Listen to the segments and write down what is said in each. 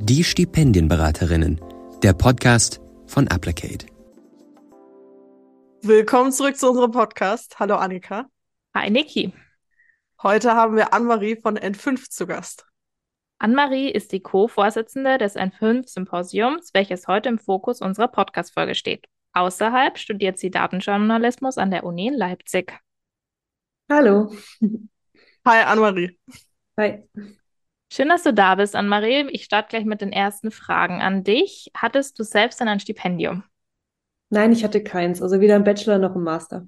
Die Stipendienberaterinnen, der Podcast von Applicate. Willkommen zurück zu unserem Podcast. Hallo Annika. Hi Niki. Heute haben wir Anne-Marie von N5 zu Gast. Anne-Marie ist die Co-Vorsitzende des N5-Symposiums, welches heute im Fokus unserer Podcast-Folge steht. Außerhalb studiert sie Datenjournalismus an der Uni in Leipzig. Hallo. Hi Anne-Marie. Hi. Schön, dass du da bist, Anne-Marie. Ich starte gleich mit den ersten Fragen an dich. Hattest du selbst denn ein Stipendium? Nein, ich hatte keins. Also weder im Bachelor noch im Master.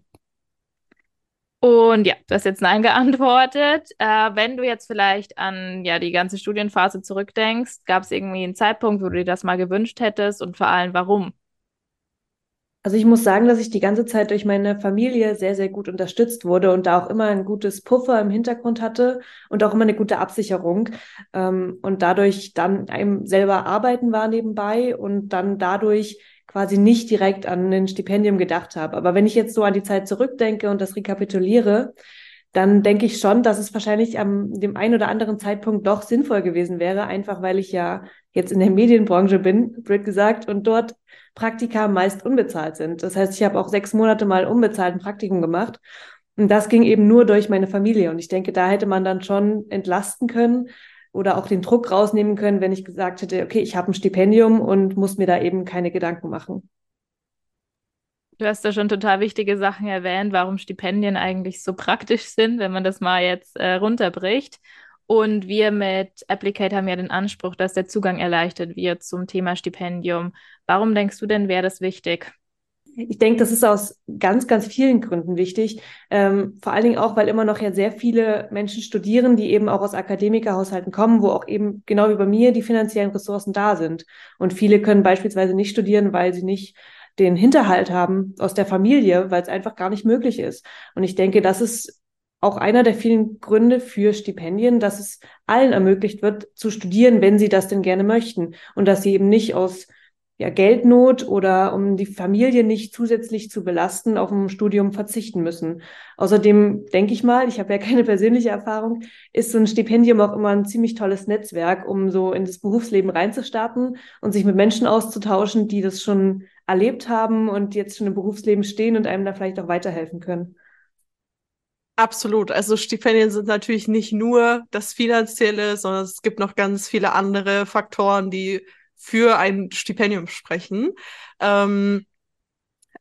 Und ja, du hast jetzt Nein geantwortet. Äh, wenn du jetzt vielleicht an ja, die ganze Studienphase zurückdenkst, gab es irgendwie einen Zeitpunkt, wo du dir das mal gewünscht hättest und vor allem warum? Also ich muss sagen, dass ich die ganze Zeit durch meine Familie sehr, sehr gut unterstützt wurde und da auch immer ein gutes Puffer im Hintergrund hatte und auch immer eine gute Absicherung. Ähm, und dadurch dann einem selber arbeiten war nebenbei und dann dadurch quasi nicht direkt an ein Stipendium gedacht habe. Aber wenn ich jetzt so an die Zeit zurückdenke und das rekapituliere, dann denke ich schon, dass es wahrscheinlich am dem einen oder anderen Zeitpunkt doch sinnvoll gewesen wäre, einfach weil ich ja jetzt in der Medienbranche bin, blöd gesagt, und dort Praktika meist unbezahlt sind. Das heißt, ich habe auch sechs Monate mal unbezahlten Praktikum gemacht. Und das ging eben nur durch meine Familie. Und ich denke, da hätte man dann schon entlasten können oder auch den Druck rausnehmen können, wenn ich gesagt hätte, okay, ich habe ein Stipendium und muss mir da eben keine Gedanken machen. Du hast da schon total wichtige Sachen erwähnt, warum Stipendien eigentlich so praktisch sind, wenn man das mal jetzt äh, runterbricht. Und wir mit Applicate haben ja den Anspruch, dass der Zugang erleichtert wird zum Thema Stipendium. Warum denkst du denn, wäre das wichtig? Ich denke, das ist aus ganz, ganz vielen Gründen wichtig. Ähm, vor allen Dingen auch, weil immer noch ja sehr viele Menschen studieren, die eben auch aus Akademikerhaushalten kommen, wo auch eben genau wie bei mir die finanziellen Ressourcen da sind. Und viele können beispielsweise nicht studieren, weil sie nicht den Hinterhalt haben aus der Familie, weil es einfach gar nicht möglich ist. Und ich denke, das ist auch einer der vielen Gründe für Stipendien, dass es allen ermöglicht wird, zu studieren, wenn sie das denn gerne möchten. Und dass sie eben nicht aus ja, Geldnot oder um die Familie nicht zusätzlich zu belasten, auf ein Studium verzichten müssen. Außerdem denke ich mal, ich habe ja keine persönliche Erfahrung, ist so ein Stipendium auch immer ein ziemlich tolles Netzwerk, um so in das Berufsleben reinzustarten und sich mit Menschen auszutauschen, die das schon erlebt haben und jetzt schon im Berufsleben stehen und einem da vielleicht auch weiterhelfen können. Absolut. Also Stipendien sind natürlich nicht nur das Finanzielle, sondern es gibt noch ganz viele andere Faktoren, die für ein Stipendium sprechen. Ähm,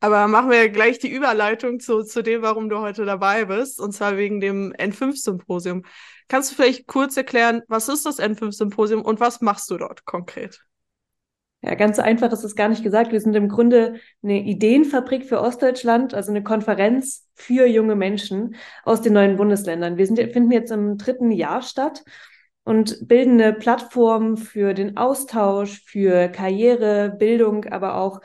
aber machen wir gleich die Überleitung zu, zu dem, warum du heute dabei bist, und zwar wegen dem N5-Symposium. Kannst du vielleicht kurz erklären, was ist das N5-Symposium und was machst du dort konkret? Ja, ganz einfach ist es gar nicht gesagt. Wir sind im Grunde eine Ideenfabrik für Ostdeutschland, also eine Konferenz für junge Menschen aus den neuen Bundesländern. Wir sind, finden jetzt im dritten Jahr statt und bilden eine Plattform für den Austausch, für Karriere, Bildung, aber auch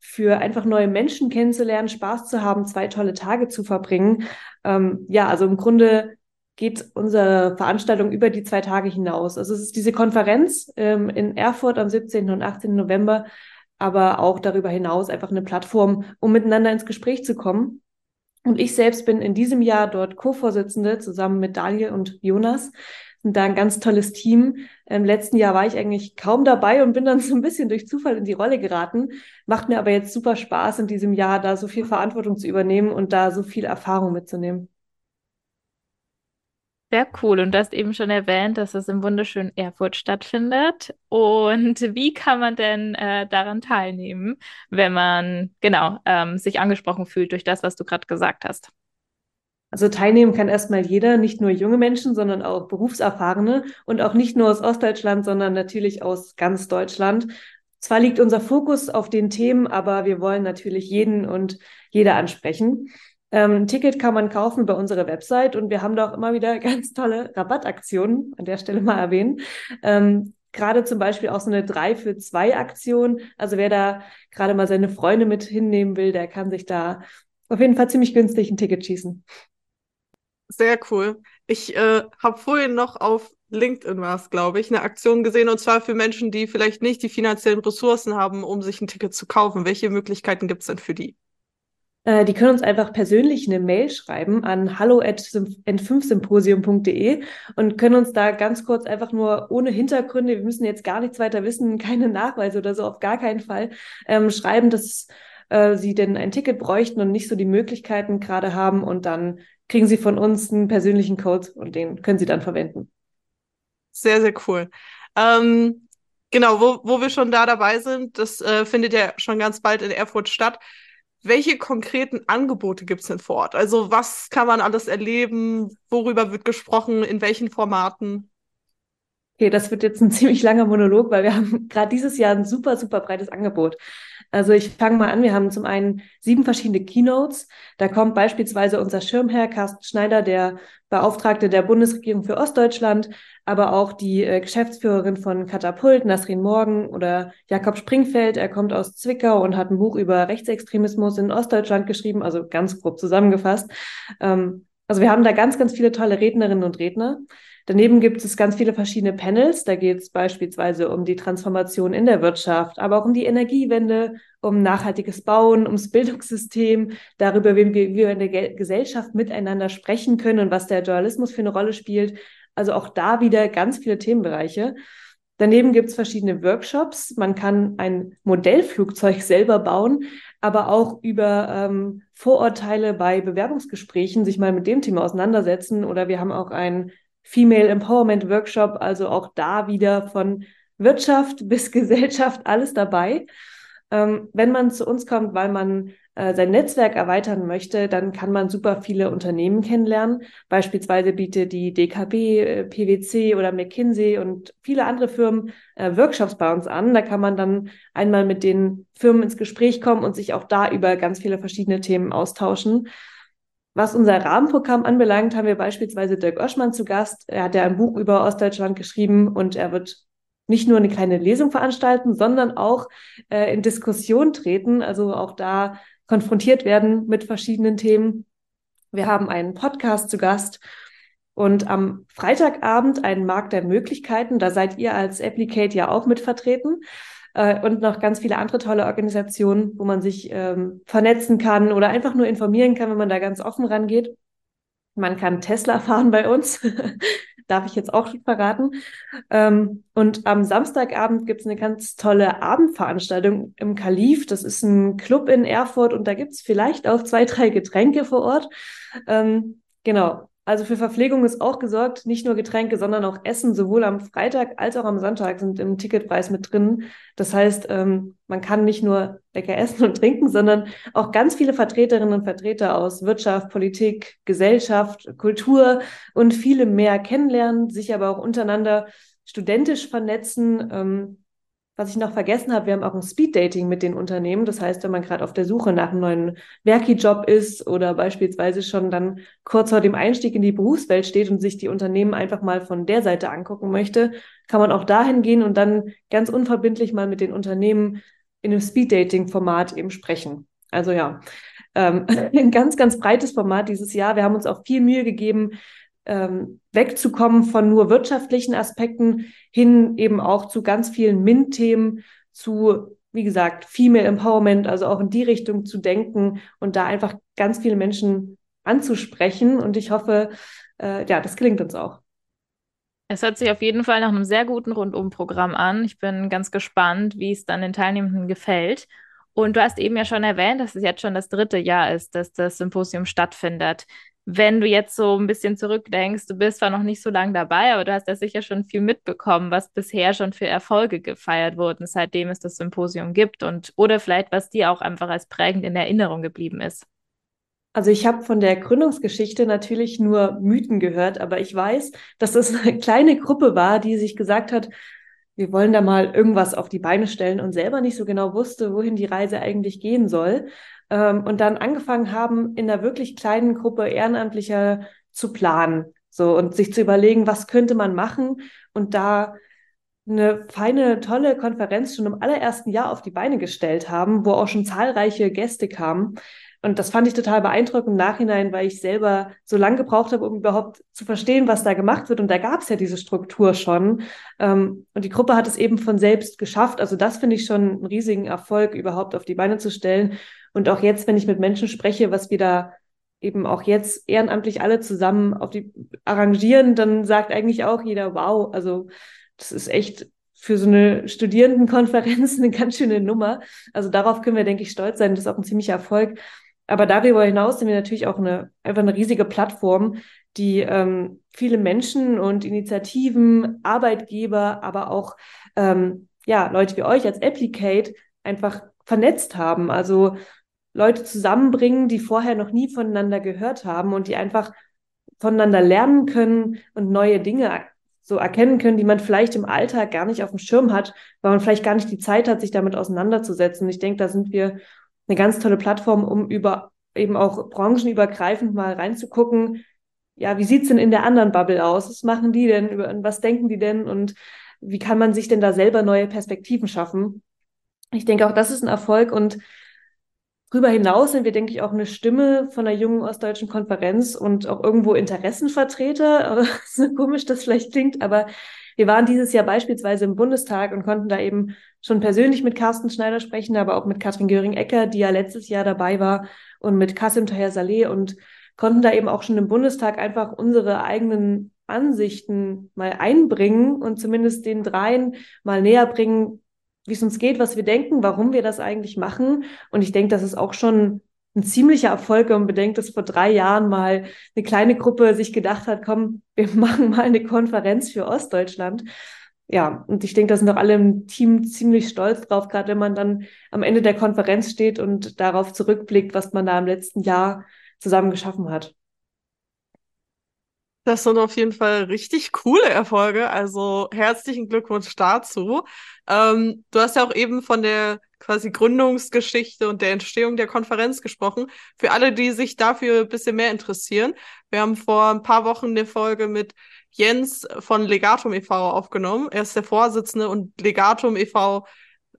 für einfach neue Menschen kennenzulernen, Spaß zu haben, zwei tolle Tage zu verbringen. Ähm, ja, also im Grunde geht unsere Veranstaltung über die zwei Tage hinaus. Also es ist diese Konferenz ähm, in Erfurt am 17. und 18. November, aber auch darüber hinaus einfach eine Plattform, um miteinander ins Gespräch zu kommen. Und ich selbst bin in diesem Jahr dort Co-Vorsitzende zusammen mit Daniel und Jonas sind da ein ganz tolles Team. Im letzten Jahr war ich eigentlich kaum dabei und bin dann so ein bisschen durch Zufall in die Rolle geraten. Macht mir aber jetzt super Spaß, in diesem Jahr da so viel Verantwortung zu übernehmen und da so viel Erfahrung mitzunehmen. Sehr cool. Und du hast eben schon erwähnt, dass es im wunderschönen Erfurt stattfindet. Und wie kann man denn äh, daran teilnehmen, wenn man genau ähm, sich angesprochen fühlt durch das, was du gerade gesagt hast? Also teilnehmen kann erstmal jeder, nicht nur junge Menschen, sondern auch Berufserfahrene und auch nicht nur aus Ostdeutschland, sondern natürlich aus ganz Deutschland. Zwar liegt unser Fokus auf den Themen, aber wir wollen natürlich jeden und jeder ansprechen. Ähm, ein Ticket kann man kaufen bei unserer Website und wir haben da auch immer wieder ganz tolle Rabattaktionen, an der Stelle mal erwähnen. Ähm, gerade zum Beispiel auch so eine 3 für 2 Aktion. Also wer da gerade mal seine Freunde mit hinnehmen will, der kann sich da auf jeden Fall ziemlich günstig ein Ticket schießen. Sehr cool. Ich äh, habe vorhin noch auf LinkedIn war es, glaube ich, eine Aktion gesehen und zwar für Menschen, die vielleicht nicht die finanziellen Ressourcen haben, um sich ein Ticket zu kaufen. Welche Möglichkeiten gibt es denn für die? Äh, die können uns einfach persönlich eine Mail schreiben an hallo@n5symposium.de und können uns da ganz kurz einfach nur ohne Hintergründe, wir müssen jetzt gar nichts weiter wissen, keine Nachweise oder so, auf gar keinen Fall, ähm, schreiben, dass äh, sie denn ein Ticket bräuchten und nicht so die Möglichkeiten gerade haben und dann kriegen sie von uns einen persönlichen Code und den können sie dann verwenden. Sehr, sehr cool. Ähm, genau, wo, wo wir schon da dabei sind, das äh, findet ja schon ganz bald in Erfurt statt. Welche konkreten Angebote gibt es denn vor Ort? Also was kann man alles erleben? Worüber wird gesprochen? In welchen Formaten? Okay, das wird jetzt ein ziemlich langer Monolog, weil wir haben gerade dieses Jahr ein super, super breites Angebot. Also ich fange mal an. Wir haben zum einen sieben verschiedene Keynotes. Da kommt beispielsweise unser Schirmherr Carsten Schneider, der Beauftragte der Bundesregierung für Ostdeutschland, aber auch die äh, Geschäftsführerin von Katapult, Nasrin Morgen oder Jakob Springfeld. Er kommt aus Zwickau und hat ein Buch über Rechtsextremismus in Ostdeutschland geschrieben, also ganz grob zusammengefasst. Ähm, also wir haben da ganz, ganz viele tolle Rednerinnen und Redner. Daneben gibt es ganz viele verschiedene Panels. Da geht es beispielsweise um die Transformation in der Wirtschaft, aber auch um die Energiewende, um nachhaltiges Bauen, ums Bildungssystem, darüber, wie wir in der Gesellschaft miteinander sprechen können und was der Journalismus für eine Rolle spielt. Also auch da wieder ganz viele Themenbereiche. Daneben gibt es verschiedene Workshops. Man kann ein Modellflugzeug selber bauen, aber auch über ähm, Vorurteile bei Bewerbungsgesprächen sich mal mit dem Thema auseinandersetzen. Oder wir haben auch ein Female Empowerment Workshop, also auch da wieder von Wirtschaft bis Gesellschaft alles dabei. Ähm, wenn man zu uns kommt, weil man äh, sein Netzwerk erweitern möchte, dann kann man super viele Unternehmen kennenlernen. Beispielsweise bietet die DKB, äh, PwC oder McKinsey und viele andere Firmen äh, Workshops bei uns an. Da kann man dann einmal mit den Firmen ins Gespräch kommen und sich auch da über ganz viele verschiedene Themen austauschen. Was unser Rahmenprogramm anbelangt, haben wir beispielsweise Dirk Oschmann zu Gast. Er hat ja ein Buch über Ostdeutschland geschrieben und er wird nicht nur eine kleine Lesung veranstalten, sondern auch äh, in Diskussion treten, also auch da konfrontiert werden mit verschiedenen Themen. Wir haben einen Podcast zu Gast und am Freitagabend einen Markt der Möglichkeiten. Da seid ihr als Applicate ja auch mit vertreten äh, und noch ganz viele andere tolle Organisationen, wo man sich ähm, vernetzen kann oder einfach nur informieren kann, wenn man da ganz offen rangeht. Man kann Tesla fahren bei uns. Darf ich jetzt auch schon verraten. Ähm, und am Samstagabend gibt es eine ganz tolle Abendveranstaltung im Kalif. Das ist ein Club in Erfurt und da gibt es vielleicht auch zwei, drei Getränke vor Ort. Ähm, genau. Also für Verpflegung ist auch gesorgt, nicht nur Getränke, sondern auch Essen, sowohl am Freitag als auch am Sonntag sind im Ticketpreis mit drin. Das heißt, ähm, man kann nicht nur lecker essen und trinken, sondern auch ganz viele Vertreterinnen und Vertreter aus Wirtschaft, Politik, Gesellschaft, Kultur und viele mehr kennenlernen, sich aber auch untereinander studentisch vernetzen. Ähm, was ich noch vergessen habe, wir haben auch ein Speed-Dating mit den Unternehmen. Das heißt, wenn man gerade auf der Suche nach einem neuen Werki-Job ist oder beispielsweise schon dann kurz vor dem Einstieg in die Berufswelt steht und sich die Unternehmen einfach mal von der Seite angucken möchte, kann man auch dahin gehen und dann ganz unverbindlich mal mit den Unternehmen in einem Speed-Dating-Format eben sprechen. Also ja, ähm, ein ganz, ganz breites Format dieses Jahr. Wir haben uns auch viel Mühe gegeben, ähm, wegzukommen von nur wirtschaftlichen Aspekten hin eben auch zu ganz vielen MINT-Themen, zu, wie gesagt, Female Empowerment, also auch in die Richtung zu denken und da einfach ganz viele Menschen anzusprechen. Und ich hoffe, äh, ja, das gelingt uns auch. Es hört sich auf jeden Fall nach einem sehr guten Rundumprogramm an. Ich bin ganz gespannt, wie es dann den Teilnehmenden gefällt. Und du hast eben ja schon erwähnt, dass es jetzt schon das dritte Jahr ist, dass das Symposium stattfindet wenn du jetzt so ein bisschen zurückdenkst, du bist zwar noch nicht so lange dabei, aber du hast ja sicher schon viel mitbekommen, was bisher schon für Erfolge gefeiert wurden, seitdem es das Symposium gibt und oder vielleicht was dir auch einfach als prägend in Erinnerung geblieben ist. Also ich habe von der Gründungsgeschichte natürlich nur Mythen gehört, aber ich weiß, dass das eine kleine Gruppe war, die sich gesagt hat, wir wollen da mal irgendwas auf die Beine stellen und selber nicht so genau wusste, wohin die Reise eigentlich gehen soll ähm, und dann angefangen haben, in einer wirklich kleinen Gruppe Ehrenamtlicher zu planen. So und sich zu überlegen, was könnte man machen und da eine feine, tolle Konferenz schon im allerersten Jahr auf die Beine gestellt haben, wo auch schon zahlreiche Gäste kamen. Und das fand ich total beeindruckend im Nachhinein, weil ich selber so lange gebraucht habe, um überhaupt zu verstehen, was da gemacht wird. Und da gab es ja diese Struktur schon. Ähm, und die Gruppe hat es eben von selbst geschafft. Also das finde ich schon einen riesigen Erfolg, überhaupt auf die Beine zu stellen. Und auch jetzt, wenn ich mit Menschen spreche, was wir da eben auch jetzt ehrenamtlich alle zusammen auf die arrangieren, dann sagt eigentlich auch jeder, wow, also das ist echt für so eine Studierendenkonferenz eine ganz schöne Nummer. Also darauf können wir, denke ich, stolz sein. Das ist auch ein ziemlicher Erfolg. Aber darüber hinaus sind wir natürlich auch eine, einfach eine riesige Plattform, die ähm, viele Menschen und Initiativen, Arbeitgeber, aber auch ähm, ja, Leute wie euch als Applicate einfach vernetzt haben. Also Leute zusammenbringen, die vorher noch nie voneinander gehört haben und die einfach voneinander lernen können und neue Dinge so erkennen können, die man vielleicht im Alltag gar nicht auf dem Schirm hat, weil man vielleicht gar nicht die Zeit hat, sich damit auseinanderzusetzen. Ich denke, da sind wir eine ganz tolle Plattform, um über eben auch branchenübergreifend mal reinzugucken. Ja, wie sieht's denn in der anderen Bubble aus? Was machen die denn? Was denken die denn? Und wie kann man sich denn da selber neue Perspektiven schaffen? Ich denke, auch das ist ein Erfolg und Darüber hinaus sind wir, denke ich, auch eine Stimme von der jungen ostdeutschen Konferenz und auch irgendwo Interessenvertreter. so komisch das vielleicht klingt, aber wir waren dieses Jahr beispielsweise im Bundestag und konnten da eben schon persönlich mit Carsten Schneider sprechen, aber auch mit Katrin Göring-Ecker, die ja letztes Jahr dabei war, und mit Kasim Taher Saleh und konnten da eben auch schon im Bundestag einfach unsere eigenen Ansichten mal einbringen und zumindest den dreien mal näher bringen, wie es uns geht, was wir denken, warum wir das eigentlich machen. Und ich denke, das ist auch schon ein ziemlicher Erfolg, wenn man bedenkt, dass vor drei Jahren mal eine kleine Gruppe sich gedacht hat, komm, wir machen mal eine Konferenz für Ostdeutschland. Ja, und ich denke, da sind doch alle im Team ziemlich stolz drauf, gerade wenn man dann am Ende der Konferenz steht und darauf zurückblickt, was man da im letzten Jahr zusammen geschaffen hat. Das sind auf jeden Fall richtig coole Erfolge. Also herzlichen Glückwunsch dazu. Ähm, du hast ja auch eben von der quasi Gründungsgeschichte und der Entstehung der Konferenz gesprochen. Für alle, die sich dafür ein bisschen mehr interessieren. Wir haben vor ein paar Wochen eine Folge mit Jens von Legatum e.V. aufgenommen. Er ist der Vorsitzende und Legatum e.V.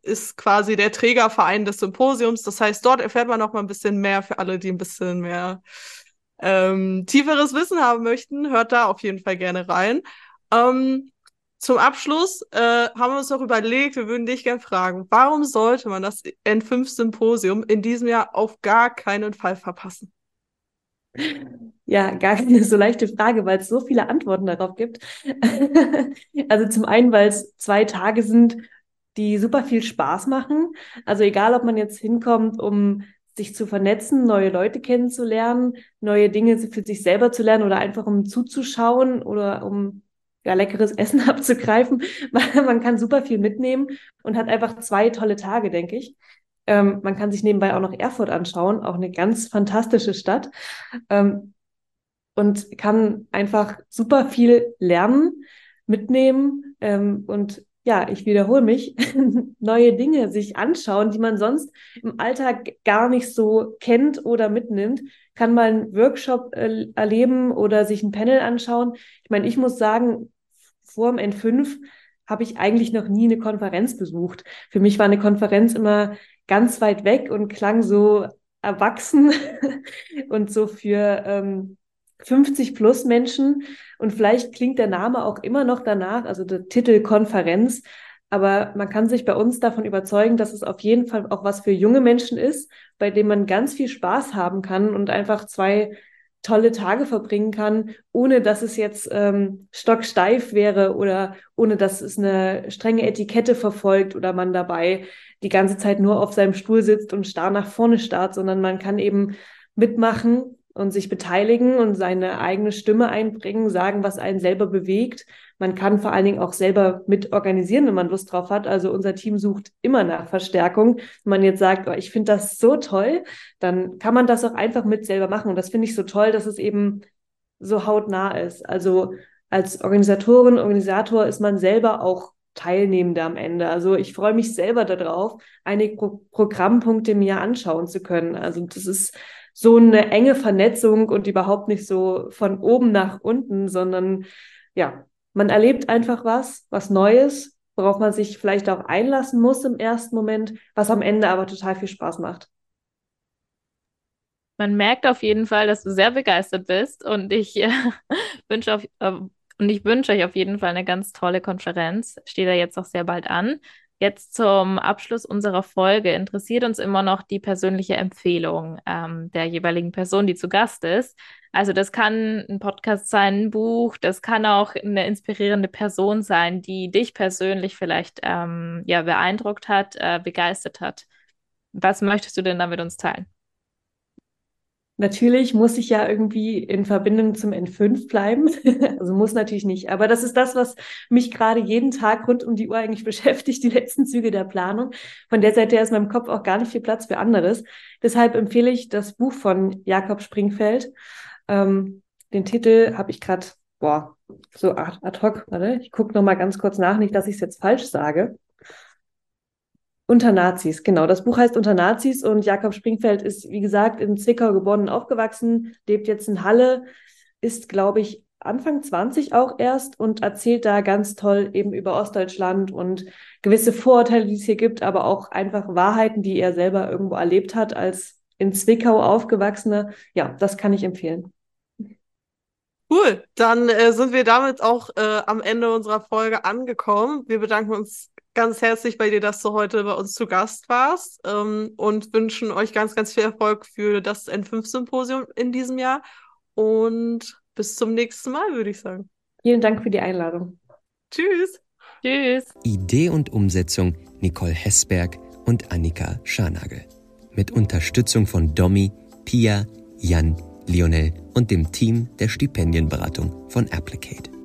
ist quasi der Trägerverein des Symposiums. Das heißt, dort erfährt man noch mal ein bisschen mehr für alle, die ein bisschen mehr ähm, tieferes Wissen haben möchten, hört da auf jeden Fall gerne rein. Ähm, zum Abschluss äh, haben wir uns noch überlegt, wir würden dich gerne fragen, warum sollte man das N5-Symposium in diesem Jahr auf gar keinen Fall verpassen? Ja, gar keine so leichte Frage, weil es so viele Antworten darauf gibt. also zum einen, weil es zwei Tage sind, die super viel Spaß machen. Also egal, ob man jetzt hinkommt, um sich zu vernetzen, neue Leute kennenzulernen, neue Dinge für sich selber zu lernen oder einfach um zuzuschauen oder um ja, leckeres Essen abzugreifen. man kann super viel mitnehmen und hat einfach zwei tolle Tage, denke ich. Ähm, man kann sich nebenbei auch noch Erfurt anschauen, auch eine ganz fantastische Stadt. Ähm, und kann einfach super viel lernen, mitnehmen ähm, und ja, ich wiederhole mich, neue Dinge sich anschauen, die man sonst im Alltag gar nicht so kennt oder mitnimmt, kann mal einen Workshop äh, erleben oder sich ein Panel anschauen. Ich meine, ich muss sagen, vor dem N5 habe ich eigentlich noch nie eine Konferenz besucht. Für mich war eine Konferenz immer ganz weit weg und klang so erwachsen und so für ähm, 50 plus Menschen und vielleicht klingt der Name auch immer noch danach, also der Titel Konferenz, aber man kann sich bei uns davon überzeugen, dass es auf jeden Fall auch was für junge Menschen ist, bei dem man ganz viel Spaß haben kann und einfach zwei tolle Tage verbringen kann, ohne dass es jetzt ähm, stocksteif wäre oder ohne dass es eine strenge Etikette verfolgt oder man dabei die ganze Zeit nur auf seinem Stuhl sitzt und starr nach vorne starrt, sondern man kann eben mitmachen und sich beteiligen und seine eigene Stimme einbringen, sagen, was einen selber bewegt. Man kann vor allen Dingen auch selber mit organisieren, wenn man Lust drauf hat. Also unser Team sucht immer nach Verstärkung. Wenn man jetzt sagt, oh, ich finde das so toll, dann kann man das auch einfach mit selber machen. Und das finde ich so toll, dass es eben so hautnah ist. Also als Organisatorin, Organisator ist man selber auch Teilnehmende am Ende. Also ich freue mich selber darauf, einige Pro Programmpunkte mir anschauen zu können. Also das ist so eine enge Vernetzung und überhaupt nicht so von oben nach unten, sondern ja, man erlebt einfach was, was Neues, worauf man sich vielleicht auch einlassen muss im ersten Moment, was am Ende aber total viel Spaß macht. Man merkt auf jeden Fall, dass du sehr begeistert bist und ich äh, wünsche auf, äh, und ich wünsche euch auf jeden Fall eine ganz tolle Konferenz. Steht da jetzt auch sehr bald an. Jetzt zum Abschluss unserer Folge interessiert uns immer noch die persönliche Empfehlung ähm, der jeweiligen Person, die zu Gast ist. Also das kann ein Podcast sein, ein Buch, das kann auch eine inspirierende Person sein, die dich persönlich vielleicht ähm, ja, beeindruckt hat, äh, begeistert hat. Was möchtest du denn da mit uns teilen? Natürlich muss ich ja irgendwie in Verbindung zum N5 bleiben. also muss natürlich nicht. Aber das ist das, was mich gerade jeden Tag rund um die Uhr eigentlich beschäftigt, die letzten Züge der Planung. Von der Seite her ist in meinem Kopf auch gar nicht viel Platz für anderes. Deshalb empfehle ich das Buch von Jakob Springfeld. Ähm, den Titel habe ich gerade, boah, so ad, ad hoc, warte, ich gucke nochmal ganz kurz nach, nicht, dass ich es jetzt falsch sage. Unter Nazis, genau. Das Buch heißt Unter Nazis und Jakob Springfeld ist, wie gesagt, in Zwickau geboren und aufgewachsen, lebt jetzt in Halle, ist, glaube ich, Anfang 20 auch erst und erzählt da ganz toll eben über Ostdeutschland und gewisse Vorurteile, die es hier gibt, aber auch einfach Wahrheiten, die er selber irgendwo erlebt hat als in Zwickau aufgewachsener. Ja, das kann ich empfehlen. Cool, dann äh, sind wir damit auch äh, am Ende unserer Folge angekommen. Wir bedanken uns ganz herzlich bei dir, dass du heute bei uns zu Gast warst ähm, und wünschen euch ganz, ganz viel Erfolg für das N5-Symposium in diesem Jahr. Und bis zum nächsten Mal, würde ich sagen. Vielen Dank für die Einladung. Tschüss. Tschüss. Idee und Umsetzung Nicole Hessberg und Annika Scharnagel. Mit Unterstützung von Domi, Pia, Jan, Lionel und dem Team der Stipendienberatung von Applicate.